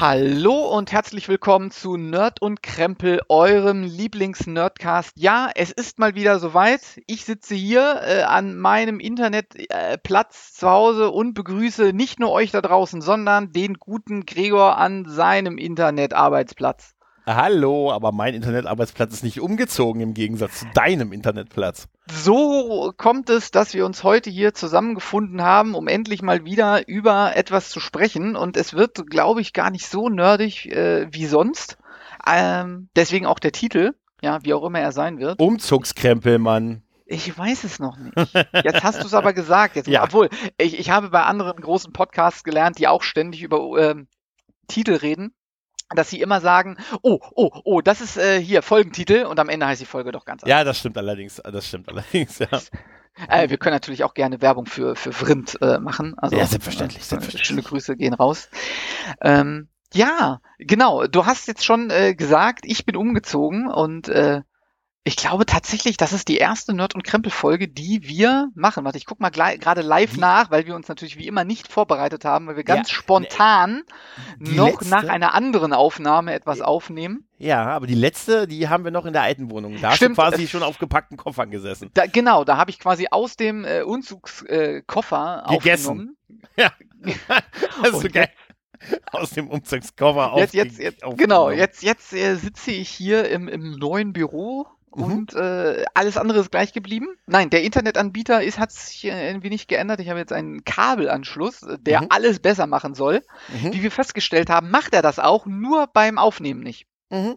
Hallo und herzlich willkommen zu Nerd und Krempel, eurem Lieblings-Nerdcast. Ja, es ist mal wieder soweit. Ich sitze hier äh, an meinem Internetplatz äh, zu Hause und begrüße nicht nur euch da draußen, sondern den guten Gregor an seinem Internetarbeitsplatz. Hallo, aber mein Internetarbeitsplatz ist nicht umgezogen im Gegensatz zu deinem Internetplatz. So kommt es, dass wir uns heute hier zusammengefunden haben, um endlich mal wieder über etwas zu sprechen. Und es wird, glaube ich, gar nicht so nerdig äh, wie sonst. Ähm, deswegen auch der Titel, ja, wie auch immer er sein wird. Umzugskrempel, Mann. Ich weiß es noch nicht. Jetzt hast du es aber gesagt. Jetzt, Ja. Obwohl, ich, ich habe bei anderen großen Podcasts gelernt, die auch ständig über ähm, Titel reden, dass sie immer sagen, oh, oh, oh, das ist äh, hier Folgentitel und am Ende heißt die Folge doch ganz Ja, das stimmt allerdings. Das stimmt allerdings, ja. Äh, wir können natürlich auch gerne Werbung für, für Vrind äh, machen. Also, Ja, selbstverständlich, äh, selbstverständlich. Schöne Grüße gehen raus. Ähm, ja, genau. Du hast jetzt schon äh, gesagt, ich bin umgezogen und äh, ich glaube tatsächlich, das ist die erste Nerd- und Krempel-Folge, die wir machen. Warte, ich guck mal gerade live Die- nach, weil wir uns natürlich wie immer nicht vorbereitet haben, weil wir ganz Ja, spontan Die noch letzte- nach einer anderen Aufnahme etwas aufnehmen. Ja, aber die letzte, die haben wir noch in der alten Wohnung. Da Stimmt, hast du quasi schon auf gepackten Koffern gesessen. Da, genau, da habe ich quasi aus dem äh, Umzugskoffer äh, Gegessen. aufgenommen. Ja. Das ist so geil. Aus dem Umzugskoffer Jetzt, aufge- jetzt, jetzt, aufgenommen. genau, jetzt, jetzt äh, sitze ich hier im, im neuen Büro Mhm. und äh, alles andere ist gleich geblieben. Nein, der Internetanbieter ist, hat sich äh, irgendwie nicht geändert. Ich habe jetzt einen Kabelanschluss, äh, der Mhm. alles besser machen soll. Mhm. Wie wir festgestellt haben, macht er das auch, nur beim Aufnehmen nicht. Mhm.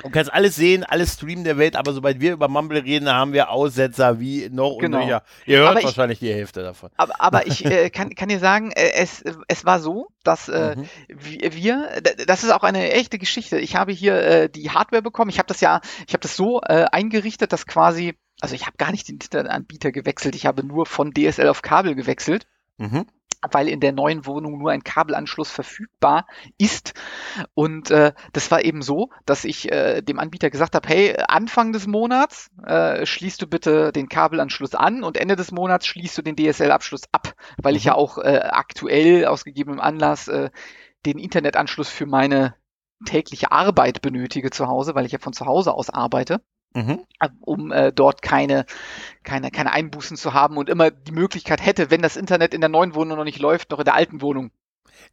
Du kannst alles sehen, alles streamen der Welt, aber sobald wir über Mumble reden, haben wir Aussetzer wie noch und Genau. nöcher. Ihr hört Aber ich- wahrscheinlich die Hälfte davon. Aber, aber ich äh, kann, kann dir sagen, äh, es, es war so, dass äh, Mhm. wir, das ist auch eine echte Geschichte. Ich habe hier äh, die Hardware bekommen. Ich habe das ja, ich habe das so äh, eingerichtet, dass quasi, also ich habe gar nicht den Internetanbieter gewechselt. Ich habe nur von DSL auf Kabel gewechselt. Mhm. weil in der neuen Wohnung nur ein Kabelanschluss verfügbar ist. Und äh, das war eben so, dass ich äh, dem Anbieter gesagt habe, hey, Anfang des Monats äh, schließt du bitte den Kabelanschluss an und Ende des Monats schließt du den DSL-Abschluss ab, weil ich Mhm. ja auch äh, aktuell aus gegebenem Anlass äh, den Internetanschluss für meine tägliche Arbeit benötige zu Hause, weil ich ja von zu Hause aus arbeite Mhm. um äh, dort keine, keine, keine Einbußen zu haben und immer die Möglichkeit hätte, wenn das Internet in der neuen Wohnung noch nicht läuft, noch in der alten Wohnung.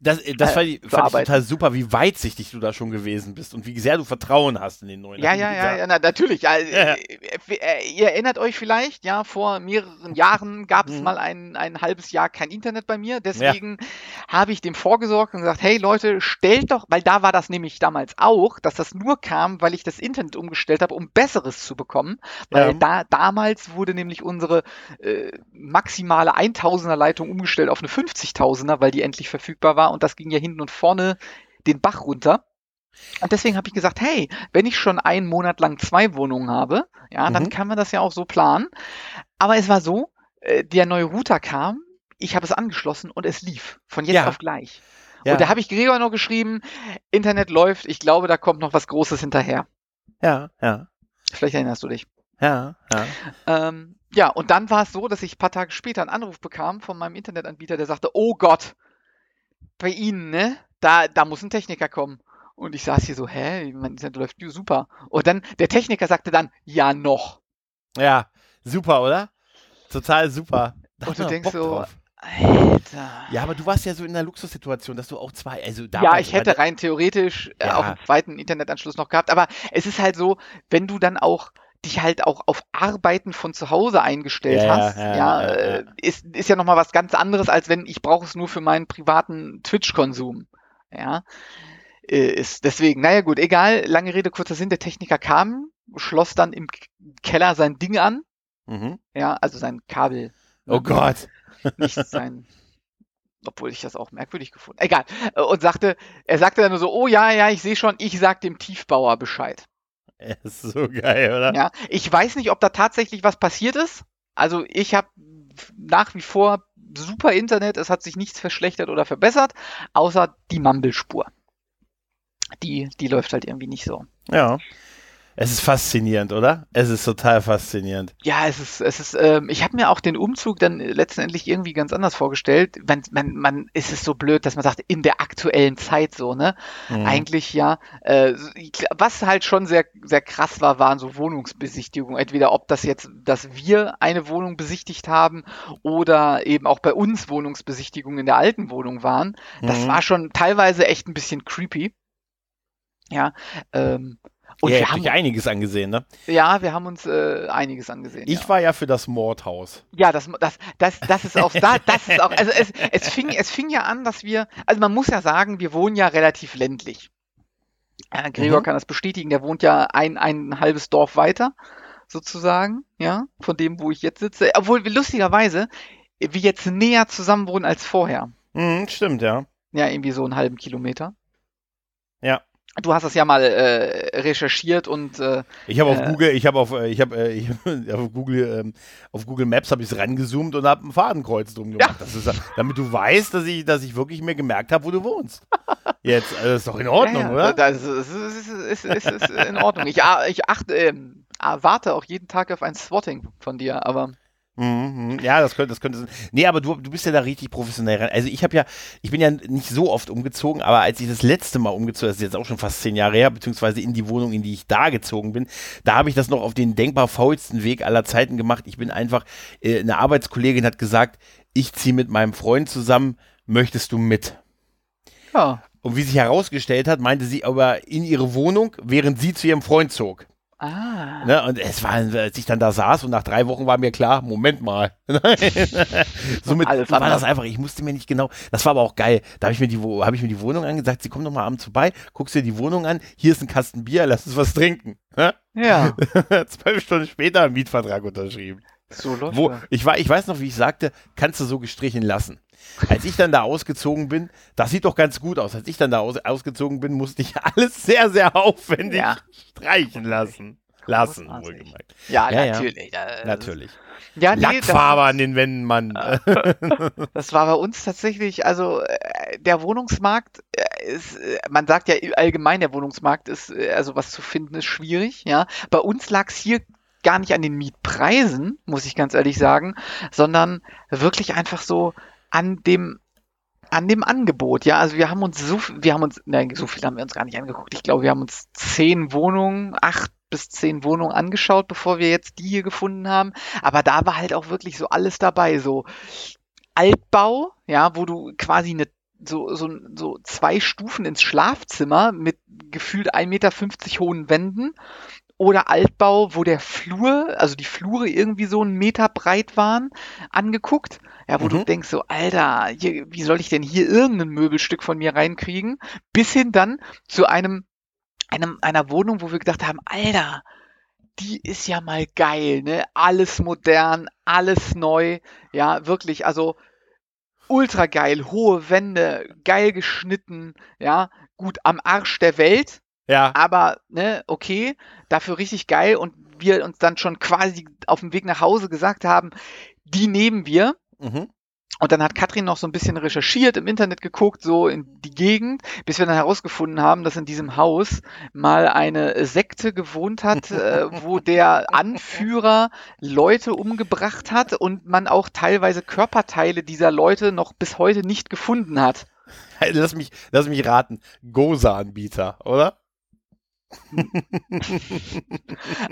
Das, äh, das Äh, fand, ich, fand ich total super, wie weitsichtig du da schon gewesen bist und wie sehr du Vertrauen hast in den neuen. Ja, ja, ja, ja, na, natürlich. Ja, Ja. äh, äh, ihr erinnert euch vielleicht, ja, vor mehreren Jahren gab es Mhm. mal ein, ein halbes Jahr kein Internet bei mir. Deswegen habe ich dem vorgesorgt und gesagt, hey Leute, stellt doch, weil da war das nämlich damals auch, dass das nur kam, weil ich das Internet umgestellt habe, um Besseres zu bekommen. Weil da damals wurde nämlich unsere äh, maximale 1000er Leitung umgestellt auf eine 50.000er, weil die endlich verfügbar war und das ging ja hinten und vorne den Bach runter. Und deswegen habe ich gesagt, hey, wenn ich schon einen Monat lang zwei Wohnungen habe, ja, dann Mhm. kann man das ja auch so planen. Aber es war so, äh, der neue Router kam, ich habe es angeschlossen und es lief von jetzt Ja. auf gleich. Ja. Und da habe ich Gregor noch geschrieben, Internet läuft, ich glaube, da kommt noch was Großes hinterher. ja, ja, Vielleicht erinnerst du dich. ja, ja. Ähm, ja, und dann war es so, dass ich ein paar Tage später einen Anruf bekam von meinem Internetanbieter, der sagte, oh Gott, bei Ihnen, ne? Da, da muss ein Techniker kommen. Und ich saß hier so, hä, mein Internet läuft super. Und dann, der Techniker sagte dann, ja noch. Ja, super, oder? Total super. Da Und du man denkst Bock so, drauf. Alter. Ja, aber du warst ja so in der Luxussituation, dass du auch zwei, also Ja, damals ich hätte war- rein theoretisch äh, Ja. auch einen zweiten Internetanschluss noch gehabt, aber es ist halt so, wenn du dann auch dich halt auch auf Arbeiten von zu Hause eingestellt Ja, hast, ja, ja, ja, äh, ist, ist ja nochmal was ganz anderes, als wenn ich brauche es nur für meinen privaten Twitch-Konsum. Ja. Äh, Ist deswegen, naja gut, egal, lange Rede, kurzer Sinn, der Techniker kam, schloss dann im Keller sein Ding an, Mhm. ja, also sein Kabel. Oh Gott. nicht sein. Obwohl ich das auch merkwürdig gefunden. Egal. Äh, Und sagte, er sagte dann nur so, oh ja, ja, ich sehe schon, ich sag dem Tiefbauer Bescheid. Er ist so geil, oder? Ja, ich weiß nicht, ob da tatsächlich was passiert ist. Also ich habe nach wie vor super Internet, es hat sich nichts verschlechtert oder verbessert, außer die Mumble-Spur. Die, die läuft halt irgendwie nicht so. Ja. Es ist faszinierend, oder? Es ist total faszinierend. Ja, es ist, es ist, ähm, ich habe mir auch den Umzug dann letztendlich irgendwie ganz anders vorgestellt. Man, man, man ist es so blöd, dass man sagt, in der aktuellen Zeit so, ne? Mhm. Eigentlich ja. Äh, was halt schon sehr, sehr krass war, waren so Wohnungsbesichtigungen. Entweder ob das jetzt, dass wir eine Wohnung besichtigt haben oder eben auch bei uns Wohnungsbesichtigungen in der alten Wohnung waren. Das Mhm. war schon teilweise echt ein bisschen creepy. Ja, ähm, und Ihr wir haben, einiges angesehen, ne? ja, wir haben uns äh, einiges angesehen. Ich ja. war ja für das Mordhaus. Ja, das, das, das, das ist auch, da, das ist auch, also es, es fing, es fing ja an, dass wir, also man muss ja sagen, wir wohnen ja relativ ländlich. Äh, Gregor Mhm. kann das bestätigen, der wohnt ja ein, ein halbes Dorf weiter, sozusagen, ja, von dem, wo ich jetzt sitze. Obwohl wir lustigerweise, wir jetzt näher zusammen wohnen als vorher. Mhm, stimmt, ja. Ja, irgendwie so einen halben Kilometer. Ja. Du hast das ja mal äh, recherchiert und äh, Ich habe auf Äh. Google, ich habe auf, äh, ich habe, äh, ich hab auf Google, ähm, auf Google Maps habe ich es rangezoomt und habe ein Fadenkreuz drum gemacht. Das ist, damit du weißt, dass ich, dass ich wirklich mir gemerkt habe, wo du wohnst. Jetzt, äh, das ist doch in Ordnung, ja, ja, oder? Das ist, ist, ist, ist, in Ordnung. Ich, ah, ich achte, ähm, ah, warte auch jeden Tag auf ein Swatting von dir, aber Mhm, mhm. ja, das könnte, das könnte. Nee, aber du, du bist ja da richtig professionell ran. Also ich habe ja, ich bin ja nicht so oft umgezogen, aber als ich das letzte Mal umgezogen, das ist jetzt auch schon fast zehn Jahre her, beziehungsweise in die Wohnung, in die ich da gezogen bin, da habe ich das noch auf den denkbar faulsten Weg aller Zeiten gemacht. Ich bin einfach, äh, eine Arbeitskollegin hat gesagt, ich ziehe mit meinem Freund zusammen, möchtest du mit? ja. Und wie sich herausgestellt hat, meinte sie aber in ihre Wohnung, während sie zu ihrem Freund zog. Ah. Ne? Und es war, als ich dann da saß und nach drei Wochen war mir klar, Moment mal. Somit Alles war das einfach, ich musste mir nicht genau, das war aber auch geil. Da habe ich, mir die hab ich mir die Wohnung angesagt, sie kommt doch mal abends vorbei, guckst dir die Wohnung an, hier ist ein Kasten Bier, lass uns was trinken. Ne? Ja, Zwölf Stunden später einen Mietvertrag unterschrieben. So läuft Wo, ich, war, ich weiß noch, wie ich sagte, kannst du so gestrichen lassen. Als ich dann da ausgezogen bin, das sieht doch ganz gut aus. Als ich dann da aus, ausgezogen bin, musste ich alles sehr, sehr aufwendig Ja. streichen lassen. Lassen, wohlgemerkt. Ja, Ja, ja. natürlich. äh, Natürlich. Ja, nee, das, Lackfarbe an den Wänden, Mann. das war bei uns tatsächlich, also äh, der Wohnungsmarkt äh, ist, äh, man sagt ja allgemein, der Wohnungsmarkt ist, also was zu finden ist schwierig, ja. Bei uns lag es hier gar nicht an den Mietpreisen, muss ich ganz ehrlich sagen, sondern wirklich einfach so an dem an dem Angebot, ja, also wir haben uns so, wir haben uns, nein, so viel haben wir uns gar nicht angeguckt. Ich glaube, wir haben uns zehn Wohnungen, acht bis zehn Wohnungen angeschaut, bevor wir jetzt die hier gefunden haben. Aber da war halt auch wirklich so alles dabei, so Altbau, ja, wo du quasi eine so, so, so zwei Stufen ins Schlafzimmer mit gefühlt 1,50 Meter hohen Wänden oder Altbau, wo der Flur, also die Flure irgendwie so einen Meter breit waren, angeguckt. Ja, wo du Mhm. denkst so, Alter, hier, wie soll ich denn hier irgendein Möbelstück von mir reinkriegen? Bis hin dann zu einem, einem, einer Wohnung, wo wir gedacht haben, Alter, die ist ja mal geil, ne? Alles modern, alles neu. Ja, wirklich, also ultra geil, hohe Wände, geil geschnitten, ja, gut am Arsch der Welt, ja. aber ne, okay, dafür richtig geil und wir uns dann schon quasi auf dem Weg nach Hause gesagt haben, die nehmen wir. Mhm. Und dann hat Katrin noch so ein bisschen recherchiert, im Internet geguckt, so in die Gegend, bis wir dann herausgefunden haben, dass in diesem Haus mal eine Sekte gewohnt hat, äh, wo der Anführer Leute umgebracht hat und man auch teilweise Körperteile dieser Leute noch bis heute nicht gefunden hat. Lass mich, lass mich raten. Gosa-Anbieter, oder?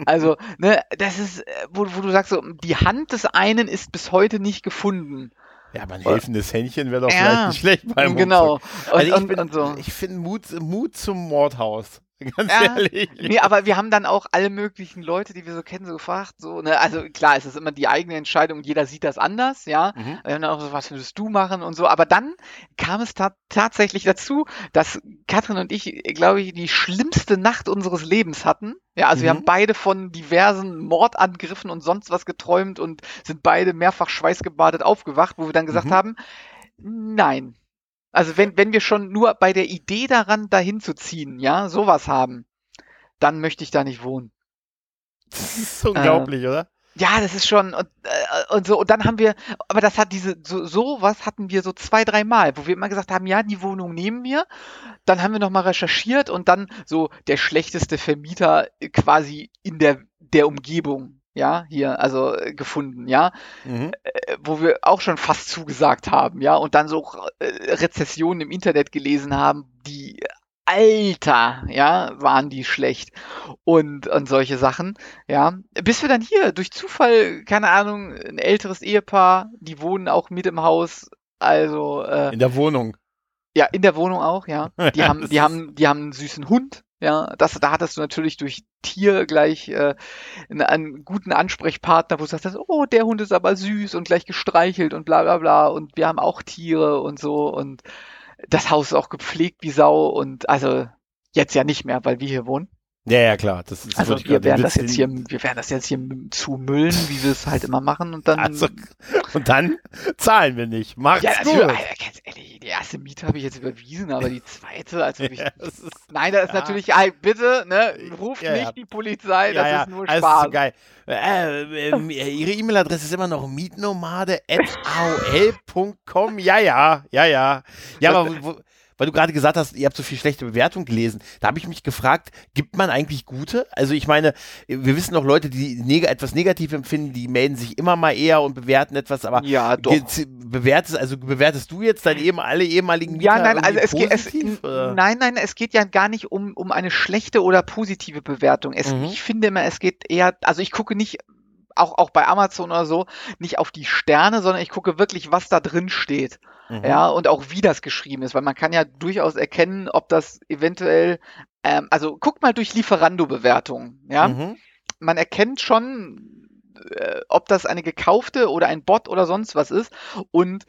Also, ne, das ist, äh, wo, wo du sagst, so, die Hand des einen ist bis heute nicht gefunden. Ja, aber ein helfendes Händchen wäre doch Ja, vielleicht nicht schlecht beim genau. Umzug. Und, Also ich, und, bin, und so. ich finde Mut, Mut zum Mordhaus. Ganz Ja, ehrlich. Nee, aber wir haben dann auch alle möglichen Leute, die wir so kennen, so gefragt, so, ne, also klar, es ist immer die eigene Entscheidung, jeder sieht das anders, ja. Mhm. Wir haben dann auch so, was würdest du machen und so, aber dann kam es ta tatsächlich dazu, dass Katrin und ich, glaube ich, die schlimmste Nacht unseres Lebens hatten. Ja, also wir Mhm. haben beide von diversen Mordangriffen und sonst was geträumt und sind beide mehrfach schweißgebadet aufgewacht, wo wir dann gesagt Mhm. haben, nein. Also wenn, wenn wir schon nur bei der Idee daran, dahin zu ziehen, ja, sowas haben, dann möchte ich da nicht wohnen. Das ist unglaublich, oder? Ja, das ist schon und, äh, und so und dann haben wir, aber das hat diese so sowas hatten wir so zwei, drei Mal, wo wir immer gesagt haben, ja, die Wohnung nehmen wir. Dann haben wir noch mal recherchiert und dann so der schlechteste Vermieter quasi in der der Umgebung, ja, hier also äh, gefunden, ja, Mhm. äh, wo wir auch schon fast zugesagt haben, ja, und dann so äh, Rezessionen im Internet gelesen haben, die Alter, ja, waren die schlecht und, und solche Sachen, ja. Bis wir dann hier durch Zufall, keine Ahnung, ein älteres Ehepaar, die wohnen auch mit im Haus, also äh, In der Wohnung. ja, in der Wohnung auch, ja. Die haben, die haben, die haben einen süßen Hund, ja. Das, da hattest du natürlich durch Tier gleich äh, einen, einen guten Ansprechpartner, wo du sagst, oh, der Hund ist aber süß und gleich gestreichelt und bla bla bla. Und wir haben auch Tiere und so und das Haus ist auch gepflegt wie Sau und also jetzt ja nicht mehr, weil wir hier wohnen. Ja, ja, klar. Das ist, Also wir werden den das jetzt hier, wir werden das jetzt hier zumüllen, wie wir es halt immer machen und dann. Also, und dann zahlen wir nicht. Macht's ja, das gut. Alter, ganz ehrlich, die erste Miete habe ich jetzt überwiesen, aber die zweite, also ich, Ja, das ist, Nein, das ist Ja. natürlich, ey, bitte, ne, ruft Ja, nicht die Polizei, das ist nur Spaß. so geil. Äh, ähm, ihre E-Mail-Adresse ist immer noch mietnomade.aol.com. Ja, ja, ja, ja. Ja, aber wo, weil du gerade gesagt hast, ihr habt so viel schlechte Bewertungen gelesen, da habe ich mich gefragt, gibt man eigentlich gute? Also ich meine, wir wissen noch Leute, die neg etwas negativ empfinden, die melden sich immer mal eher und bewerten etwas, aber Ja, doch. bewertest, also bewertest du jetzt deine eben, alle ehemaligen Mieter Ja, nein, also es irgendwie geht, es, positiv, nein, nein, es geht ja gar nicht um, um eine schlechte oder positive Bewertung. Es, Mhm. Ich finde immer, es geht eher, also ich gucke nicht, auch, auch bei Amazon oder so, nicht auf die Sterne, sondern ich gucke wirklich, was da drin steht. Mhm. Ja, und auch wie das geschrieben ist, weil man kann ja durchaus erkennen, ob das eventuell, ähm, also guck mal durch Lieferando-Bewertungen, ja. Mhm. man erkennt schon, äh, ob das eine gekaufte oder ein Bot oder sonst was ist. Und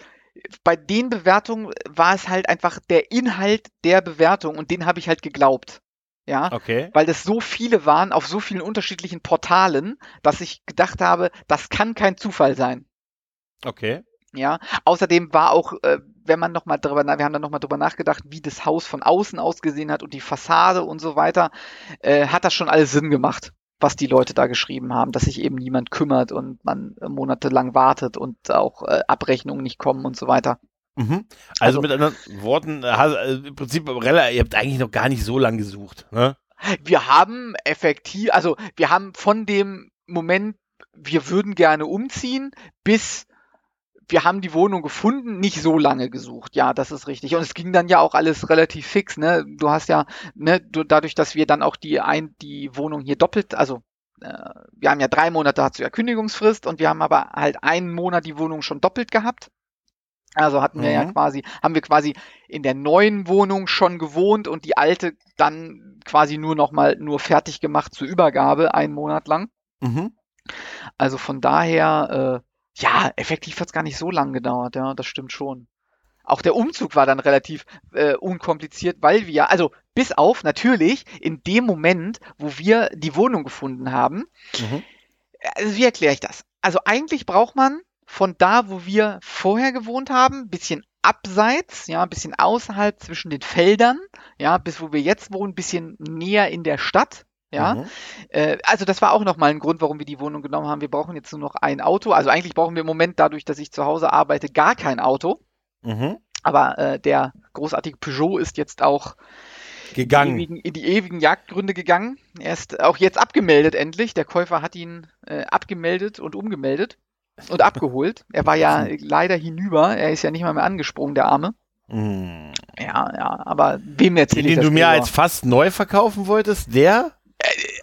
bei den Bewertungen war es halt einfach der Inhalt der Bewertung und den habe ich halt geglaubt. Ja, Okay. weil das so viele waren auf so vielen unterschiedlichen Portalen, dass ich gedacht habe, das kann kein Zufall sein. Okay. Ja, außerdem war auch, äh, wenn man nochmal drüber, na- wir haben dann nochmal drüber nachgedacht, wie das Haus von außen ausgesehen hat und die Fassade und so weiter, äh, hat das schon alles Sinn gemacht, was die Leute da geschrieben haben, dass sich eben niemand kümmert und man monatelang wartet und auch äh, Abrechnungen nicht kommen und so weiter. Mhm. Also, Also- mit anderen Worten, äh, äh, im Prinzip, ihr habt eigentlich noch gar nicht so lange gesucht. Ne? Wir haben effektiv, also wir haben von dem Moment, wir würden gerne umziehen, bis wir haben die Wohnung gefunden, nicht so lange gesucht. Ja, das ist richtig. Und es ging dann ja auch alles relativ fix, ne? Du hast ja, ne, du, dadurch, dass wir dann auch die ein, die Wohnung hier doppelt, also äh, wir haben ja drei Monate hast du ja Kündigungsfrist und wir haben aber halt einen Monat die Wohnung schon doppelt gehabt. Also hatten wir ja Mhm. quasi, haben wir quasi in der neuen Wohnung schon gewohnt und die alte dann quasi nur noch mal nur fertig gemacht zur Übergabe, einen Monat lang. Mhm. Also von daher, äh, ja, effektiv hat es gar nicht so lang gedauert, ja, das stimmt schon. Auch der Umzug war dann relativ äh, unkompliziert, weil wir, also bis auf natürlich in dem Moment, wo wir die Wohnung gefunden haben, Mhm. also wie erkläre ich das? Also eigentlich braucht man von da, wo wir vorher gewohnt haben, ein bisschen abseits, ja, ein bisschen außerhalb zwischen den Feldern, ja, bis wo wir jetzt wohnen, ein bisschen näher in der Stadt, ja. Mhm. Äh, also das war auch nochmal ein Grund, warum wir die Wohnung genommen haben. Wir brauchen jetzt nur noch ein Auto. Also eigentlich brauchen wir im Moment dadurch, dass ich zu Hause arbeite, gar kein Auto. Mhm. Aber äh, der großartige Peugeot ist jetzt auch in die, Gegangen. ewigen, in die ewigen Jagdgründe gegangen. Er ist auch jetzt abgemeldet endlich. Der Käufer hat ihn äh, abgemeldet und umgemeldet und abgeholt. Er war ja leider hinüber. Er ist ja nicht mal mehr angesprungen, der Arme. Mhm. Ja, ja, aber wem erzähle Den ich den das du mir als fast neu verkaufen wolltest, der?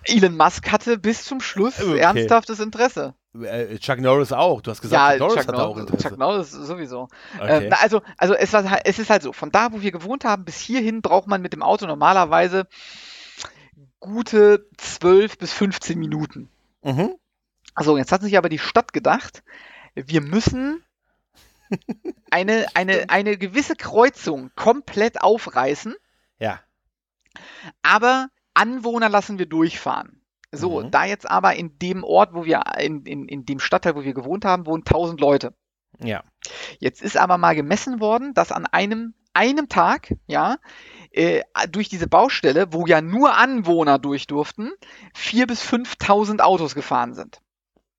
Elon Musk hatte bis zum Schluss Okay. ernsthaftes Interesse. Äh, Chuck Norris auch. Du hast gesagt, Chuck Norris hat auch Interesse. Chuck Norris sowieso. Okay. Ähm, also, also es, war, es ist halt so, von da, wo wir gewohnt haben, bis hierhin braucht man mit dem Auto normalerweise gute 12 bis 15 Minuten. mhm. Also jetzt hat sich aber die Stadt gedacht, wir müssen eine, eine, eine gewisse Kreuzung komplett aufreißen, Ja. aber Anwohner lassen wir durchfahren. So, Mhm. da jetzt aber in dem Ort, wo wir, in, in, in dem Stadtteil, wo wir gewohnt haben, wohnen 1000 Leute. Ja. Jetzt ist aber mal gemessen worden, dass an einem, einem Tag, ja, äh, durch diese Baustelle, wo ja nur Anwohner durch durften, 4.000 bis 5.000 Autos gefahren sind.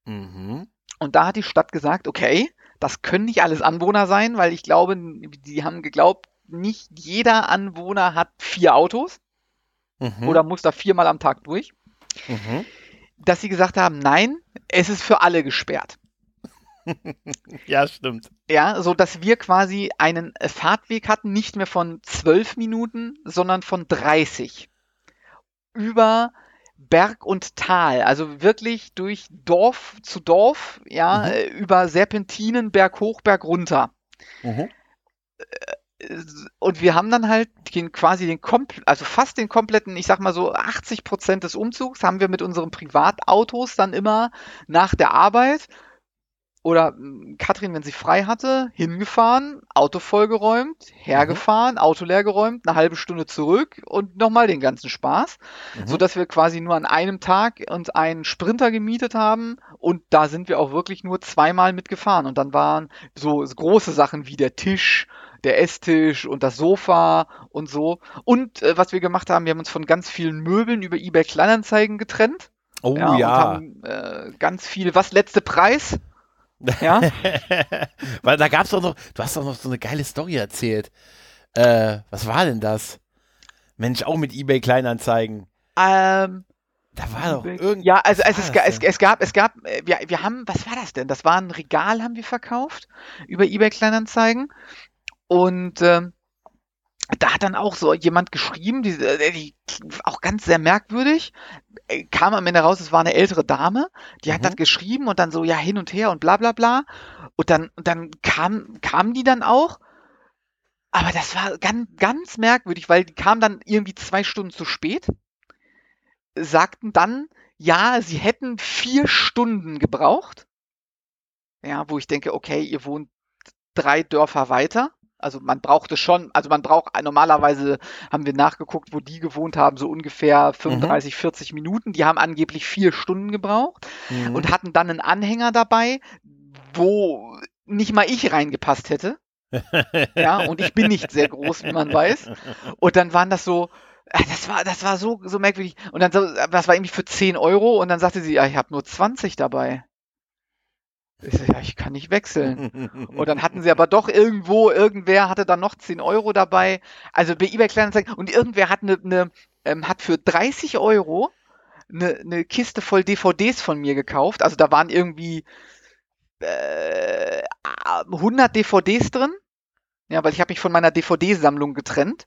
Mhm. Und da hat die Stadt gesagt, okay, das können nicht alles Anwohner sein, weil ich glaube, die haben geglaubt, nicht jeder Anwohner hat vier Autos Mhm. oder muss da viermal am Tag durch. Mhm. Dass sie gesagt haben, nein, es ist für alle gesperrt. Ja, stimmt. Ja, so dass wir quasi einen Fahrtweg hatten, nicht mehr von zwölf Minuten, sondern von 30. Über Berg und Tal, also wirklich durch Dorf zu Dorf, ja, Mhm. äh, über Serpentinen, Berg hoch, Berg runter. Mhm. Und wir haben dann halt den, quasi den also fast den kompletten, ich sag mal so 80 Prozent des Umzugs haben wir mit unseren Privatautos dann immer nach der Arbeit oder mh, Katrin, wenn sie frei hatte, hingefahren, Auto vollgeräumt, hergefahren, Auto leergeräumt, eine halbe Stunde zurück und nochmal den ganzen Spaß, Mhm. so dass wir quasi nur an einem Tag uns einen Sprinter gemietet haben und da sind wir auch wirklich nur zweimal mitgefahren und dann waren so große Sachen wie der Tisch, der Esstisch und das Sofa und so. Und äh, was wir gemacht haben, wir haben uns von ganz vielen Möbeln über eBay Kleinanzeigen getrennt. Oh ja, ja. Und haben äh, ganz viele, was letzte Preis? Ja, Weil da gab's doch noch, du hast doch noch so eine geile Story erzählt. Äh, was war denn das? Mensch, auch mit eBay Kleinanzeigen. ähm, Da war doch irgend. ja, also, also es, es, es gab, es gab, äh, wir, wir haben, was war das denn? Das war ein Regal, haben wir verkauft über eBay Kleinanzeigen. Und ähm, da hat dann auch so jemand geschrieben, die, äh, die auch ganz sehr merkwürdig, äh, kam am Ende raus, es war eine ältere Dame, die hat Mhm. das geschrieben und dann so, ja, hin und her und bla bla bla. Und dann, und dann kam, kamen die dann auch. Aber das war ganz, ganz merkwürdig, weil die kamen dann irgendwie zwei Stunden zu spät, sagten dann, ja, sie hätten vier Stunden gebraucht. Ja, wo ich denke, okay, ihr wohnt drei Dörfer weiter. Also man brauchte schon, also man braucht, normalerweise haben wir nachgeguckt, wo die gewohnt haben, so ungefähr 35, 40 Minuten. Die haben angeblich vier Stunden gebraucht Mhm. und hatten dann einen Anhänger dabei, wo nicht mal ich reingepasst hätte. Ja, und ich bin nicht sehr groß, wie man weiß. Und dann waren das so, ah, das war, das war so, so merkwürdig. Und dann so, das war irgendwie für 10 Euro und dann sagte sie, ja, ich habe nur 20 dabei. Ich so, ja, ich kann nicht wechseln. Und dann hatten sie aber doch irgendwo, irgendwer hatte dann noch 10 Euro dabei. Also bei eBay Kleinanzeigen. Und irgendwer hat eine, eine ähm, hat für 30 Euro eine, eine Kiste voll DVDs von mir gekauft. Also da waren irgendwie äh, 100 DVDs drin. Ja, weil ich habe mich von meiner DVD-Sammlung getrennt.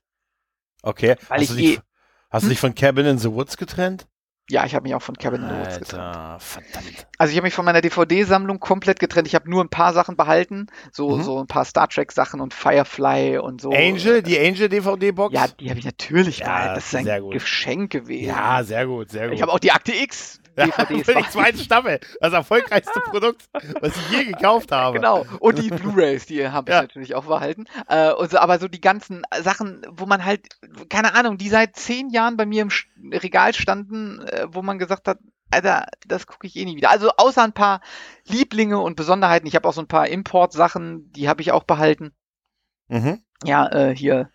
Okay. Weil hast, ich du dich, eh- hast du dich von Cabin in the Woods getrennt? Ja, ich habe mich auch von Cabin in the Woods getrennt. Verdammt. Also ich habe mich von meiner DVD-Sammlung komplett getrennt. Ich habe nur ein paar Sachen behalten, so Mhm. so ein paar Star Trek Sachen und Firefly und so. Angel, die Angel DVD-Box? Ja, die habe ich natürlich Ja, behalten. Das ist ein sehr gut. Geschenk gewesen. Ja, sehr gut, sehr gut. ich habe auch die Akte X DVDs. Für die zweite Staffel. Das erfolgreichste Produkt, was ich je gekauft habe. Genau. Und die Blu-rays, die habe ich Ja. natürlich auch behalten. Äh, und so, aber so die ganzen Sachen, wo man halt, keine Ahnung, die seit zehn Jahren bei mir im Regal standen, äh, wo man gesagt hat, Alter, das gucke ich eh nie wieder. Also außer ein paar Lieblinge und Besonderheiten. Ich habe auch so ein paar Import-Sachen, die habe ich auch behalten. Mhm. Ja, äh, hier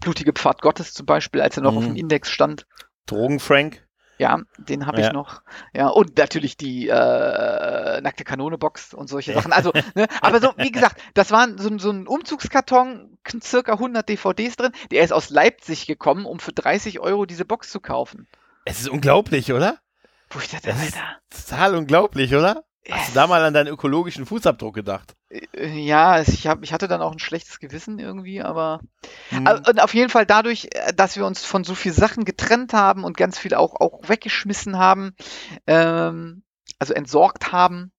Blutige Pfad Gottes zum Beispiel, als er noch auf Mhm. dem Index stand. Drogen-Frank. Ja, den habe Ja. ich noch. Ja, und natürlich die äh, nackte Kanone-Box und solche Sachen. Also, ne, aber so, wie gesagt, das waren so, ein- so ein Umzugskarton, circa 100 DVDs drin. Der ist aus Leipzig gekommen, um für 30 Euro diese Box zu kaufen. Es ist unglaublich, oder? Wo ich dachte, Das ist Alter. total unglaublich, oder? Hast du da mal an deinen ökologischen Fußabdruck gedacht? Äh, Ja, ich, hab, ich hatte dann auch ein schlechtes Gewissen irgendwie, aber. Hm. Aber- Und auf jeden Fall dadurch, äh, dass wir uns von so viel Sachen getrennt haben und ganz viel auch, auch weggeschmissen haben, ähm, also entsorgt haben,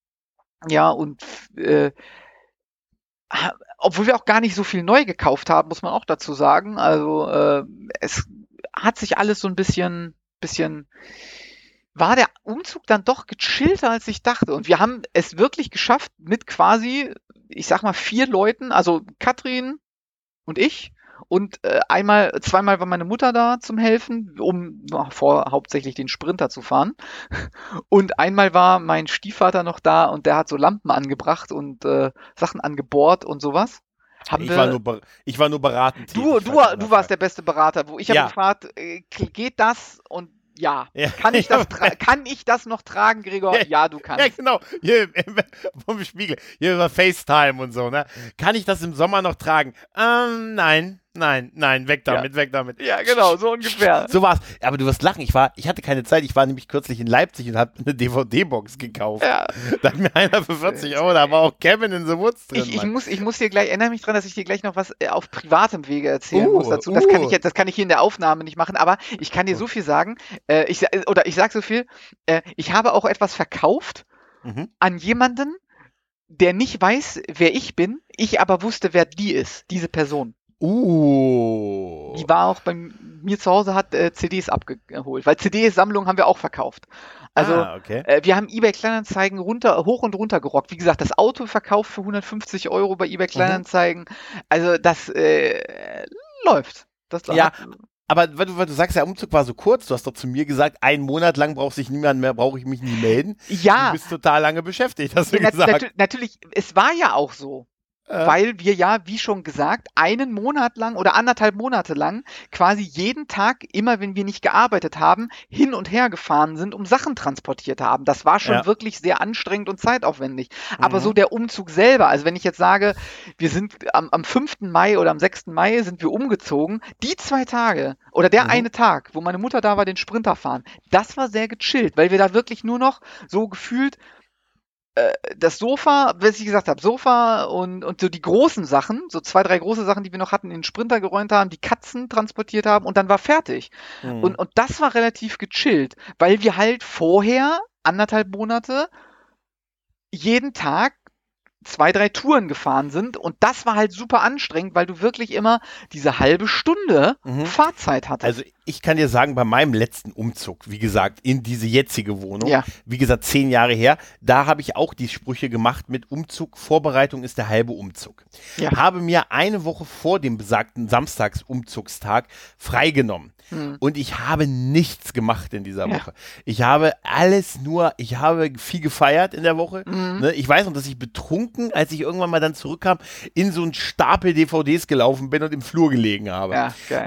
ja, und äh, obwohl wir auch gar nicht so viel neu gekauft haben, muss man auch dazu sagen. Also äh, es hat sich alles so ein bisschen, bisschen war der Umzug dann doch gechillter, als ich dachte. Und wir haben es wirklich geschafft, mit quasi, ich sag mal, vier Leuten, also Katrin und ich, und äh, einmal, zweimal war meine Mutter da zum Helfen, um na, vor hauptsächlich den Sprinter zu fahren. Und einmal war mein Stiefvater noch da und der hat so Lampen angebracht und äh, Sachen angebohrt und sowas. Haben ich, wir, war nur, ich war nur beratend. Du, du, du warst der beste Berater. Wo ich habe Ja. gefragt, äh, geht das? Und Ja. Ja. Kann, ich das kann ich das noch tragen, Gregor? Ja. Ja, du kannst. Ja, genau. Genau. Hier vom Spiegel. Hier über FaceTime und so, ne? Kann ich das im Sommer noch tragen? Ähm, nein, nein, nein, weg damit, weg damit. Ja, genau, so ungefähr. So war's. Aber du wirst lachen. Ich war, ich hatte keine Zeit. Ich war nämlich kürzlich in Leipzig und habe eine DVD-Box gekauft. Ja. Da hat mir einer für 40 Euro, da war auch Kevin in the Woods drin. Ich, ich, muss, ich muss dir gleich, erinnere mich dran, dass ich dir gleich noch was äh, auf privatem Wege erzählen Uh, muss dazu. Das kann uh. ich jetzt, das kann ich hier in der Aufnahme nicht machen, aber ich kann dir so viel sagen. Äh, ich, oder ich sag so viel, äh, ich habe auch etwas verkauft Mhm. an jemanden, der nicht weiß, wer ich bin, ich aber wusste, wer die ist, diese Person. Uh. Die war auch bei mir zu Hause, hat äh, CDs abgeholt, weil CD-Sammlungen haben wir auch verkauft. Also ah, okay. äh, wir haben eBay Kleinanzeigen runter, hoch und runter gerockt. Wie gesagt, das Auto verkauft für 150 Euro bei Mhm. eBay Kleinanzeigen. Also das äh, läuft. Das Ja, hat- Aber weil du, weil du sagst, der Umzug war so kurz, du hast doch zu mir gesagt, einen Monat lang braucht sich niemand mehr, brauche ich mich nie melden. ja. Du bist total lange beschäftigt, hast du nat- gesagt. natu- natürlich, es war ja auch so. Äh, Weil wir ja, wie schon gesagt, einen Monat lang oder anderthalb Monate lang quasi jeden Tag, immer wenn wir nicht gearbeitet haben, hin und her gefahren sind, um Sachen transportiert haben. Das war schon Ja. wirklich sehr anstrengend und zeitaufwendig. Aber Mhm. so der Umzug selber, also wenn ich jetzt sage, wir sind am, am 5. Mai oder am 6. Mai sind wir umgezogen, die zwei Tage oder der Mhm. eine Tag, wo meine Mutter da war, den Sprinter fahren, das war sehr gechillt, weil wir da wirklich nur noch so gefühlt das Sofa, was ich gesagt habe, Sofa und, und so die großen Sachen, so zwei, drei große Sachen, die wir noch hatten, in den Sprinter geräumt haben, die Katzen transportiert haben und dann war fertig. mhm. Und, und das war relativ gechillt, weil wir halt vorher anderthalb Monate jeden Tag zwei, drei Touren gefahren sind und das war halt super anstrengend, weil du wirklich immer diese halbe Stunde Mhm. Fahrzeit hattest. Also ich kann dir sagen, bei meinem letzten Umzug, wie gesagt, in diese jetzige Wohnung, Ja. wie gesagt, zehn Jahre her, da habe ich auch die Sprüche gemacht mit Umzug, Vorbereitung ist der halbe Umzug. Ja. Habe mir eine Woche vor dem besagten Samstagsumzugstag freigenommen. Hm. Und ich habe nichts gemacht in dieser Ja. Woche. Ich habe alles nur, ich habe viel gefeiert in der Woche. Mhm. Ne, ich weiß noch, dass ich betrunken, als ich irgendwann mal dann zurückkam, in so einen Stapel DVDs gelaufen bin und im Flur gelegen habe.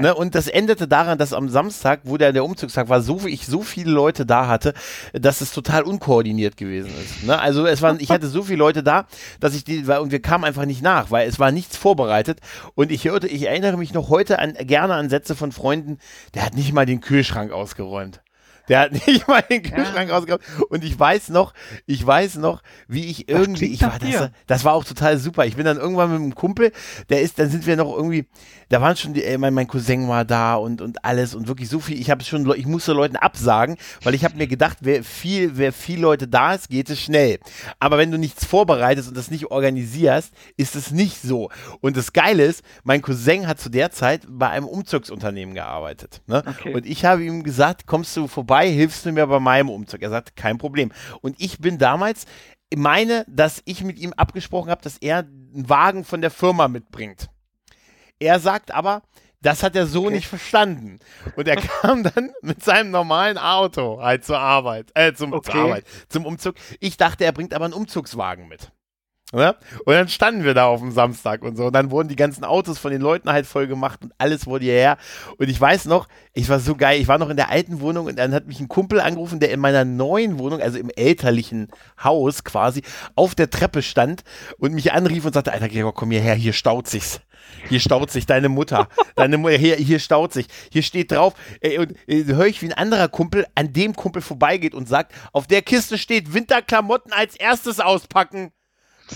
Ne, und das endete daran, dass am Samstag, wo der, der Umzugstag war, so wie ich so viele Leute da hatte, dass es total unkoordiniert gewesen ist. Ne? Also es waren, ich hatte so viele Leute da, dass ich die, und wir kamen einfach nicht nach, weil es war nichts vorbereitet. Und ich hörte, ich erinnere mich noch heute an, gerne an Sätze von Freunden, der hat nicht mal den Kühlschrank ausgeräumt. Der hat nicht mal den Kühlschrank ausgeräumt. Und ich weiß noch, ich weiß noch, wie ich irgendwie, ich war, das, das war auch total super. Ich bin dann irgendwann mit einem Kumpel, der ist, dann sind wir noch irgendwie, da waren schon die, äh, mein, mein Cousin war da und, und alles und wirklich so viel. Ich habe schon, ich musste Leuten absagen, weil ich habe mir gedacht, wer viel, wer viel Leute da ist, geht es schnell. Aber wenn du nichts vorbereitest und das nicht organisierst, ist es nicht so. Und das Geile ist, mein Cousin hat zu der Zeit bei einem Umzugsunternehmen gearbeitet. Ne? Okay. Und ich habe ihm gesagt, kommst du vorbei, hilfst du mir bei meinem Umzug? Er sagt, kein Problem. Und ich bin damals, meine, dass ich mit ihm abgesprochen habe, dass er einen Wagen von der Firma mitbringt. Er sagt aber, das hat er so Okay. nicht verstanden. Und er kam dann mit seinem normalen Auto halt zur Arbeit, äh, zum, Okay. zur Arbeit, zum Umzug. Ich dachte, er bringt aber einen Umzugswagen mit. Ja? Und dann standen wir da auf dem Samstag und so. Und dann wurden die ganzen Autos von den Leuten halt voll gemacht und alles wurde hierher. Und ich weiß noch, ich war so geil, ich war noch in der alten Wohnung und dann hat mich ein Kumpel angerufen, der in meiner neuen Wohnung, also im elterlichen Haus quasi, auf der Treppe stand und mich anrief und sagte, Alter Gregor, komm hierher, hier staut sich's. Hier staut sich deine Mutter. Deine Mutter, hier, hier staut sich. Hier steht drauf, ey, und äh, höre ich, wie ein anderer Kumpel an dem Kumpel vorbeigeht und sagt, auf der Kiste steht Winterklamotten als erstes auspacken.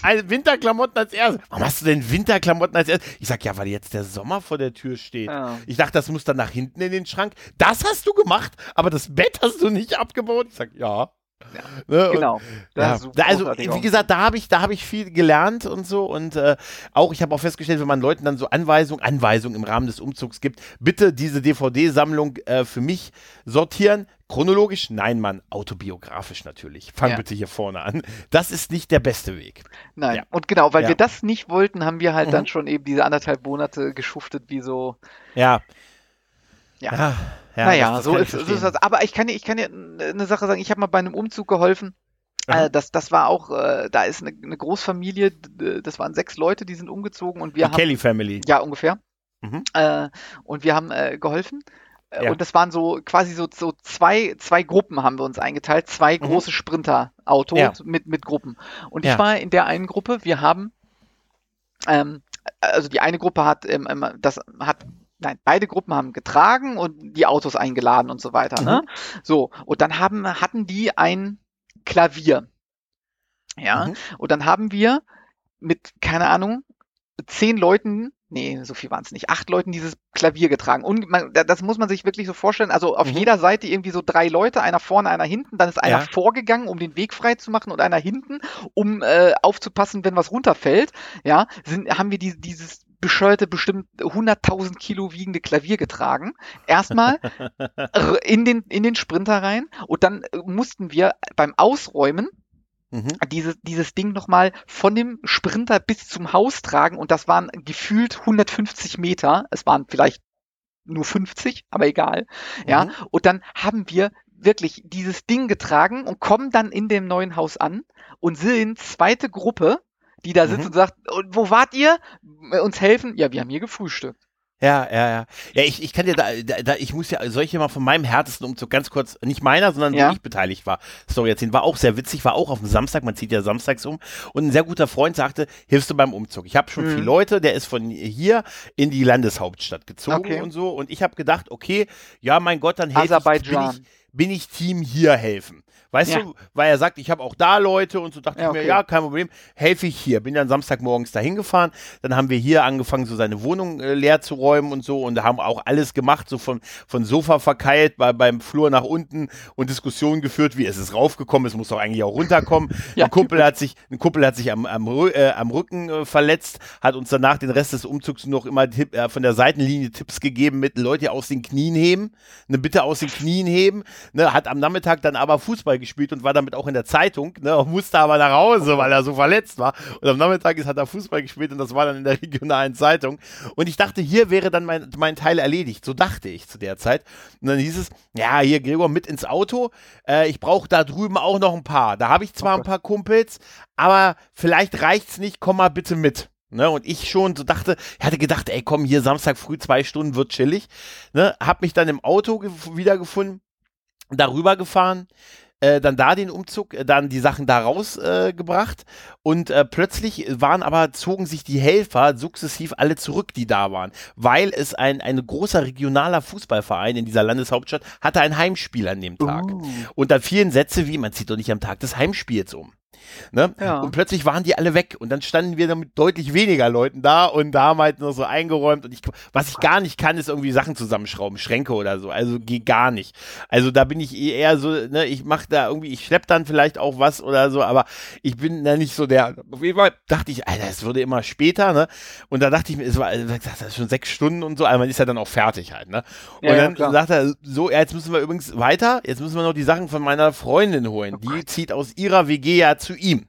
Ein Winterklamotten als erstes. Warum hast du denn Winterklamotten als erstes? Ich sag, ja, weil jetzt der Sommer vor der Tür steht. Ja. Ich dachte, das muss dann nach hinten in den Schrank. Das hast du gemacht, aber das Bett hast du nicht abgebaut. Ich sag, ja. Ne, und- Genau. Ja, also wie gesagt, da habe ich, da habe ich viel gelernt und so und äh, auch ich habe auch festgestellt, wenn man Leuten dann so Anweisungen, Anweisungen im Rahmen des Umzugs gibt, bitte diese DVD-Sammlung äh, für mich sortieren. Chronologisch? Nein, Mann, autobiografisch natürlich. Fang Ja. bitte hier vorne an. Das ist nicht der beste Weg. Nein, Ja. und genau, weil Ja. wir das nicht wollten, haben wir halt Mhm. dann schon eben diese anderthalb Monate geschuftet, wie so. Ja. Ja. Ja, naja, so ist, so ist das. Aber ich kann dir, ich kann dir eine Sache sagen, ich habe mal bei einem Umzug geholfen. Äh, das, das war auch, äh, da ist eine, eine Großfamilie, das waren sechs Leute, die sind umgezogen und wir Die haben. Kelly Family. Ja, ungefähr. Mhm. Äh, und wir haben äh, geholfen. Ja. Und das waren so quasi so, so zwei, zwei Gruppen haben wir uns eingeteilt, zwei Mhm. große Sprinterautos Ja. mit, mit Gruppen. Und Ja. ich war in der einen Gruppe, wir haben, ähm, also die eine Gruppe hat, ähm, das hat, nein, beide Gruppen haben getragen und die Autos eingeladen und so weiter. Ne? So, und dann haben, hatten die ein Klavier. Ja, Mhm. und dann haben wir mit, keine Ahnung, zehn Leuten, nee, so viel waren es nicht, acht Leuten dieses Klavier getragen. Und man, da- das muss man sich wirklich so vorstellen. Also auf Mhm. jeder Seite irgendwie so drei Leute, einer vorne, einer hinten. Dann ist einer Ja. vorgegangen, um den Weg frei zu machen und einer hinten, um äh, aufzupassen, wenn was runterfällt. Ja, sind, haben wir die, dieses bescheuerte, bestimmt 100.000 Kilo wiegende Klavier getragen. Erstmal in den, in den Sprinter rein und dann äh, mussten wir beim Ausräumen Mhm. dieses, dieses Ding nochmal von dem Sprinter bis zum Haus tragen und das waren gefühlt 150 Meter. Es waren vielleicht nur 50, aber egal. Ja, Mhm. und dann haben wir wirklich dieses Ding getragen und kommen dann in dem neuen Haus an und sehen zweite Gruppe, die da sitzt Mhm. und sagt, wo wart ihr? Uns helfen? Ja, wir haben hier gefrühstückt. Ja, ja, ja. Ja, ich, ich kann dir da, da, da, ich muss ja, soll ich dir mal von meinem härtesten Umzug ganz kurz, nicht meiner, sondern Ja. wo ich beteiligt war, Story erzählen. War auch sehr witzig, war auch auf dem Samstag, man zieht ja samstags um. Und ein sehr guter Freund sagte, hilfst du beim Umzug? Ich habe schon Mhm. viele Leute, der ist von hier in die Landeshauptstadt gezogen Okay. und so. Und ich habe gedacht, okay, ja, mein Gott, dann helfe ich, bin ich, bin ich Team hier helfen. Weißt Ja. du, weil er sagt, ich habe auch da Leute und so dachte Ja, ich mir, okay. ja, kein Problem, helfe ich hier. Bin dann Samstagmorgens dahin gefahren, dann haben wir hier angefangen, so seine Wohnung äh, leer zu räumen und so und haben auch alles gemacht, so von, von Sofa verkeilt, bei, beim Flur nach unten und Diskussionen geführt, wie es ist raufgekommen, es muss doch eigentlich auch runterkommen. Ja, ein Kumpel hat sich, ein Kumpel hat sich am, am, äh, am Rücken äh, verletzt, hat uns danach den Rest des Umzugs noch immer Tipp, äh, von der Seitenlinie Tipps gegeben mit Leute aus den Knien heben, eine Bitte aus den Knien heben, ne, hat am Nachmittag dann aber Fußball gespielt und war damit auch in der Zeitung, ne, musste aber nach Hause, weil er so verletzt war. Und am Nachmittag ist, hat er Fußball gespielt und das war dann in der regionalen Zeitung. Und ich dachte, hier wäre dann mein, mein Teil erledigt. So dachte ich zu der Zeit. Und dann hieß es, ja, hier Gregor mit ins Auto. Äh, ich brauche da drüben auch noch ein paar. Da habe ich zwar ein Okay. paar Kumpels, aber vielleicht reicht's nicht, komm mal bitte mit. Ne, und ich schon so dachte, ich hatte gedacht, ey, komm, hier Samstag früh zwei Stunden wird chillig. Ne, hab mich dann im Auto gef- wiedergefunden, darüber gefahren, äh, dann da den Umzug, äh, dann die Sachen da rausgebracht äh, gebracht und äh, plötzlich waren aber, zogen sich die Helfer sukzessiv alle zurück, die da waren, weil es ein, ein großer regionaler Fußballverein in dieser Landeshauptstadt hatte ein Heimspiel an dem Tag. Uh. Und dann fielen Sätze wie, man zieht doch nicht am Tag des Heimspiels um. Ne? Ja. Und plötzlich waren die alle weg und dann standen wir dann mit deutlich weniger Leuten da und da haben halt nur so eingeräumt und ich, was ich gar nicht kann, ist irgendwie Sachen zusammenschrauben, Schränke oder so, also geht gar nicht. Also da bin ich eh eher so, ne, ich mache da irgendwie, ich schlepp dann vielleicht auch was oder so, aber ich bin da nicht so der, auf jeden Fall dachte ich, Alter, es würde immer später, ne, und da dachte ich mir, es war, das ist schon sechs Stunden und so, aber man ist ja dann auch fertig halt, ne, und Ja, ja, dann klar. sagt er, so, ja, jetzt müssen wir übrigens weiter, jetzt müssen wir noch die Sachen von meiner Freundin holen, Oh die zieht aus ihrer WG ja zu ihm.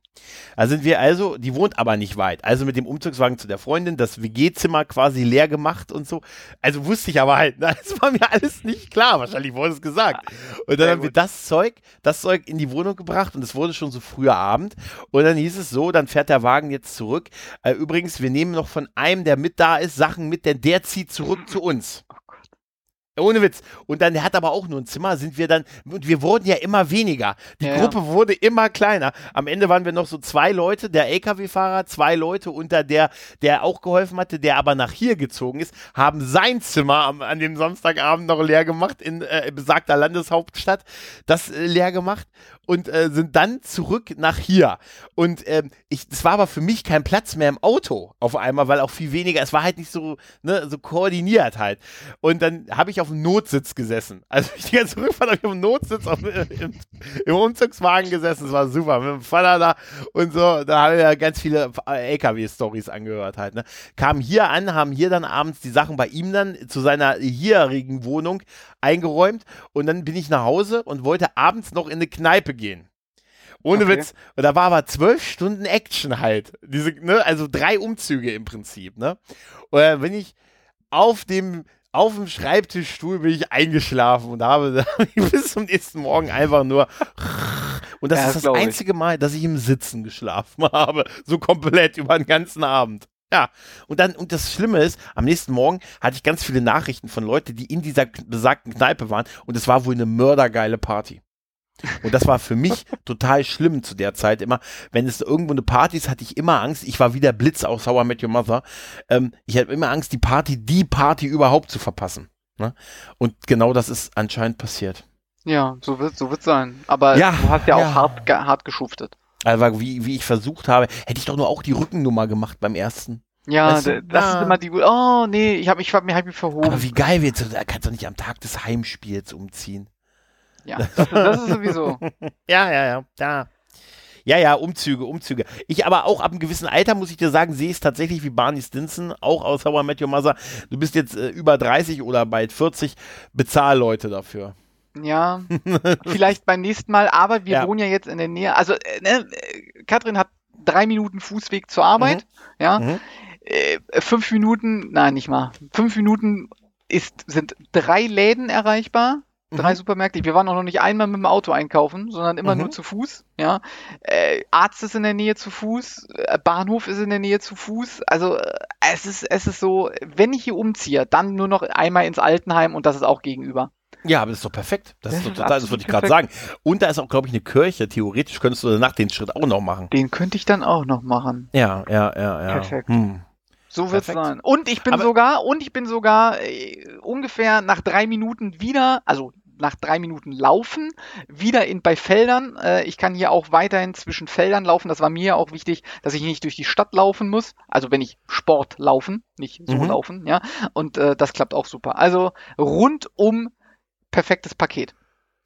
Da sind wir also, die wohnt aber nicht weit. Also mit dem Umzugswagen zu der Freundin, das WG-Zimmer quasi leer gemacht und so. Also wusste ich aber halt, ne, das war mir alles nicht klar. Wahrscheinlich wurde es gesagt. Und dann haben wir das Zeug, das Zeug in die Wohnung gebracht und es wurde schon so früher Abend. Und dann hieß es so, dann fährt der Wagen jetzt zurück. Äh, übrigens, wir nehmen noch von einem, der mit da ist, Sachen mit, denn der zieht zurück zu uns. Oh. Ohne Witz. Und dann, der hat aber auch nur ein Zimmer, sind wir dann, und wir wurden ja immer weniger. Die Ja, ja. Gruppe wurde immer kleiner. Am Ende waren wir noch so zwei Leute, der LKW-Fahrer, zwei Leute unter der, der auch geholfen hatte, der aber nach hier gezogen ist, haben sein Zimmer am, an dem Samstagabend noch leer gemacht in äh, besagter Landeshauptstadt, das äh, leer gemacht und äh, sind dann zurück nach hier. Und ähm, ich, es war aber für mich kein Platz mehr im Auto auf einmal, weil auch viel weniger, es war halt nicht so, ne, so koordiniert halt. Und dann habe ich auf dem Notsitz gesessen. Also ich die ganze Rückfahrt habe ich auf dem Notsitz auf, im, im Umzugswagen gesessen. Das war super. Mit dem Vater da und so. Da haben wir ja ganz viele äh, LKW-Stories angehört halt. Ne? Kamen hier an, haben hier dann abends die Sachen bei ihm dann zu seiner hierigen Wohnung eingeräumt. Und dann bin ich nach Hause und wollte abends noch in eine Kneipe gehen. Ohne Okay. Witz. Und da war aber zwölf Stunden Action halt. Diese, ne, also drei Umzüge im Prinzip, ne? Und dann bin ich auf dem, auf dem Schreibtischstuhl bin ich eingeschlafen und habe bis zum nächsten Morgen einfach nur. Und das Ja, ist das glaub ich. einzige Mal, dass ich im Sitzen geschlafen habe. So komplett über den ganzen Abend. Ja, und dann, und das Schlimme ist, am nächsten Morgen hatte ich ganz viele Nachrichten von Leuten, die in dieser besagten Kneipe waren und es war wohl eine mördergeile Party. Und das war für mich total schlimm zu der Zeit immer. Wenn es irgendwo eine Party ist, hatte ich immer Angst. Ich war wie der Blitz aus Sauer Met Your Mother. Ähm, ich hatte immer Angst, die Party, die Party überhaupt zu verpassen. Ne? Und genau das ist anscheinend passiert. Ja, so wird so wird sein. Aber Ja, du hast ja, ja. auch hart, hart geschuftet. Also wie, wie ich versucht habe, hätte ich doch nur auch die Rückennummer gemacht beim ersten. Ja, Weißt du, das ja. ist immer die. Oh nee, ich habe ich hab, mich hab mich verhoben. Aber wie geil wird's? Da kannst du nicht am Tag des Heimspiels umziehen. Ja, das, ist sowieso. Ja, ja, ja, ja. Ja, ja, Umzüge, Umzüge. Ich aber auch ab einem gewissen Alter, muss ich dir sagen, sehe es tatsächlich wie Barney Stinson, auch aus How I Met Your Mother. Du bist jetzt äh, über 30 oder bald 40, bezahl Leute dafür. Ja, vielleicht beim nächsten Mal, aber wir Ja. wohnen ja jetzt in der Nähe. Also, äh, ne, äh, Katrin hat drei Minuten Fußweg zur Arbeit. Ja, Mhm. äh, fünf Minuten, nein, nicht mal. Fünf Minuten ist, sind drei Läden erreichbar. Drei Mhm. Supermärkte. Wir waren auch noch nicht einmal mit dem Auto einkaufen, sondern immer Mhm. nur zu Fuß. Ja, äh, Arzt ist in der Nähe zu Fuß, äh, Bahnhof ist in der Nähe zu Fuß. Also äh, es ist es ist so, wenn ich hier umziehe, dann nur noch einmal ins Altenheim und das ist auch gegenüber. Ja, aber das ist doch perfekt. Das, Das ist doch total, das wollte ich gerade sagen. Und da ist auch, glaube ich, eine Kirche. Theoretisch könntest du danach den Schritt auch noch machen. Den könnte ich dann auch noch machen. Ja, ja, ja, ja. Perfekt. Hm. So wird's Perfekt. sein. Und ich bin Aber- sogar, und ich bin sogar äh, ungefähr nach drei Minuten wieder, also nach drei Minuten Laufen, wieder in, bei Feldern. Äh, ich kann hier auch weiterhin zwischen Feldern laufen. Das war mir auch wichtig, dass ich nicht durch die Stadt laufen muss. Also wenn ich Sport laufen, nicht so Mhm. laufen, ja. Und äh, das klappt auch super. Also rundum perfektes Paket.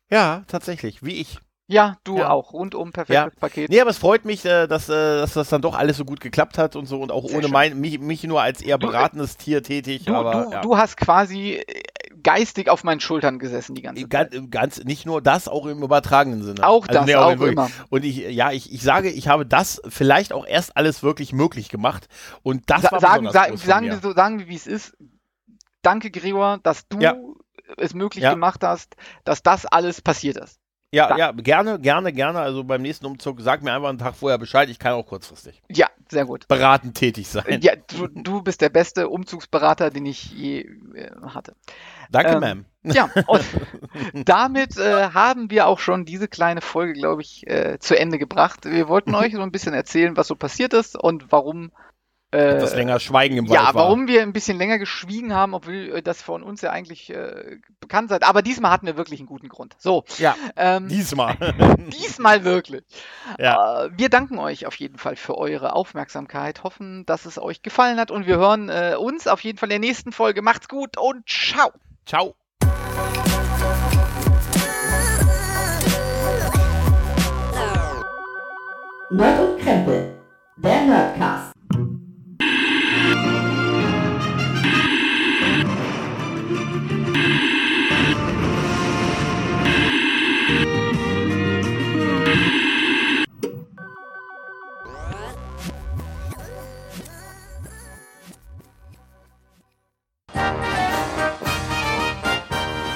Ja, tatsächlich, wie ich. Ja, du Ja. auch. Rundum perfektes Paket. Nee, aber es freut mich, äh, dass, äh, dass das dann doch alles so gut geklappt hat und so und auch Sehr ohne mein, mich, mich nur als eher Du, äh, beratendes Tier tätig. Du, aber, du, ja. du hast quasi geistig auf meinen Schultern gesessen die ganze Zeit. Ganz, ganz, nicht nur das, auch im übertragenen Sinne. Auch das, nee, auch wirklich. immer. Und ich, ja, ich, ich sage, ich habe das vielleicht auch erst alles wirklich möglich gemacht. Und das Sa war sagen, besonders sagen, wir so, sagen wir, wie es ist. Danke, Gregor, dass du Ja. es möglich Ja. gemacht hast, dass das alles passiert ist. Ja, Da- ja, gerne, gerne, gerne. Also beim nächsten Umzug sag mir einfach einen Tag vorher Bescheid. Ich kann auch kurzfristig Ja, sehr gut. beratend tätig sein. Ja, du, du bist der beste Umzugsberater, den ich je äh, hatte. Danke, ähm, Ma'am. Ja, und damit äh, haben wir auch schon diese kleine Folge, glaube ich, äh, zu Ende gebracht. Wir wollten euch so ein bisschen erzählen, was so passiert ist und warum. Äh, Etwas länger Schweigen im ja, Wald war. warum wir ein bisschen länger geschwiegen haben, obwohl äh, das von uns ja eigentlich äh, bekannt seid. Aber diesmal hatten wir wirklich einen guten Grund. So, Ja, ähm, diesmal. diesmal wirklich. ja. Äh, wir danken euch auf jeden Fall für eure Aufmerksamkeit, hoffen, dass es euch gefallen hat und wir hören äh, uns auf jeden Fall in der nächsten Folge. Macht's gut und ciao. Ciao. Nerd und Krempel. Der Nerdcast.